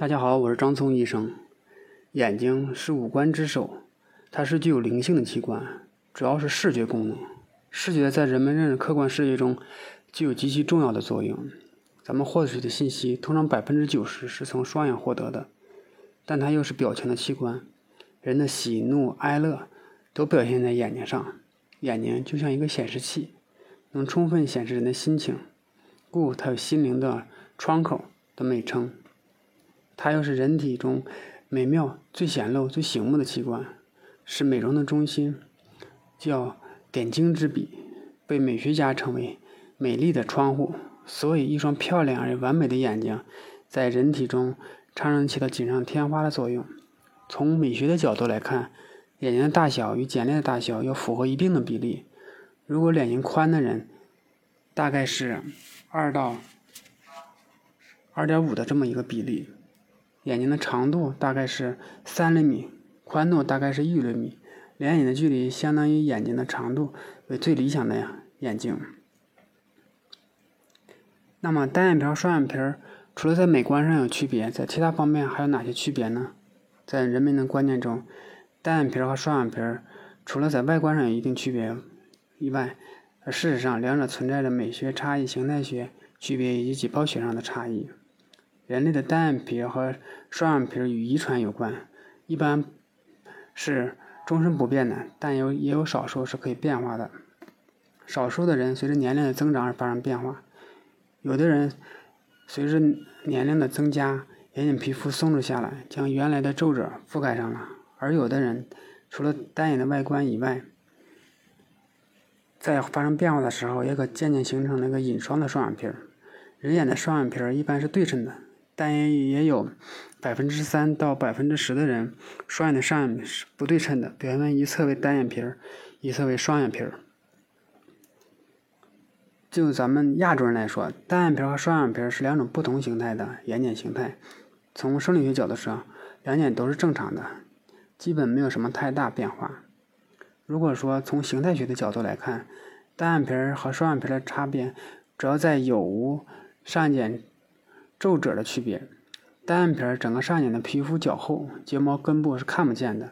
大家好，我是张聪医生。眼睛是五官之首，它是具有灵性的器官，主要是视觉功能。视觉在人们认识客观世界中具有极其重要的作用。咱们获取的信息通常百分之九十是从双眼获得的，但它又是表情的器官。人的喜怒哀乐都表现在眼睛上，眼睛就像一个显示器，能充分显示人的心情，故它有心灵的窗口的美称。它又是人体中美妙、最显露、最醒目的器官，是美容的中心，叫点睛之笔，被美学家称为“美丽的窗户”。所以，一双漂亮而完美的眼睛，在人体中常常起到锦上添花的作用。从美学的角度来看，眼睛的大小与睑裂的大小要符合一定的比例。如果脸型宽的人，大概是二到二点五的这么一个比例。眼睛的长度大概是三厘米，宽度大概是一厘米，两眼的距离相当于眼睛的长度为最理想的呀眼睛。那么单眼皮和双眼皮除了在美观上有区别，在其他方面还有哪些区别呢？在人们的观念中，单眼皮和双眼皮除了在外观上有一定区别以外，而事实上两者存在着美学差异、形态学区别以及解剖学上的差异。人类的单眼皮和双眼皮与遗传有关，一般是终身不变的，但有也有少数是可以变化的。少数的人随着年龄的增长而发生变化，有的人随着年龄的增加，眼睑皮肤松弛下来，将原来的皱褶覆盖上了；而有的人除了单眼的外观以外，在发生变化的时候，也可渐渐形成那个隐双的双眼皮儿。人眼的双眼皮儿一般是对称的。但也也有百分之三到百分之十的人双眼的上眼是不对称的，表现为一侧为单眼皮儿，一侧为双眼皮儿。就咱们亚洲人来说，单眼皮和双眼皮是两种不同形态的眼睑形态。从生理学角度上，两睑都是正常的，基本没有什么太大变化。如果说从形态学的角度来看，单眼皮和双眼皮的差别主要在有无上睑。皱褶的区别，单眼皮儿整个上睑的皮肤较厚，睫毛根部是看不见的；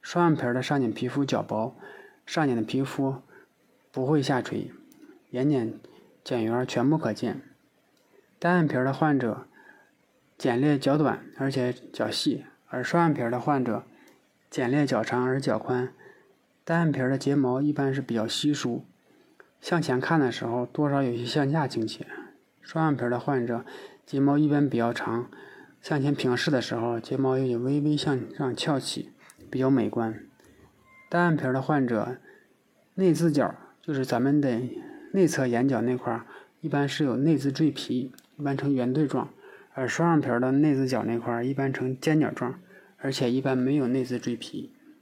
双眼皮儿的上睑皮肤较薄，上睑的皮肤不会下垂，眼睑睑缘全部可见。单眼皮儿的患者睑裂较短而且较细，而双眼皮儿的患者睑裂较长而较宽。单眼皮儿的睫毛一般是比较稀疏，向前看的时候多少有些向下倾斜。双眼皮儿的患者。睫毛一般比较长，向前平视的时候，睫毛有微微向上翘起，比较美观。单眼皮的患者，内眦角就是咱们的内侧眼角那块，一般是有内眦赘皮，一般呈圆对状；而双眼皮的内眦角那块一般呈尖角状，而且一般没有内眦赘皮。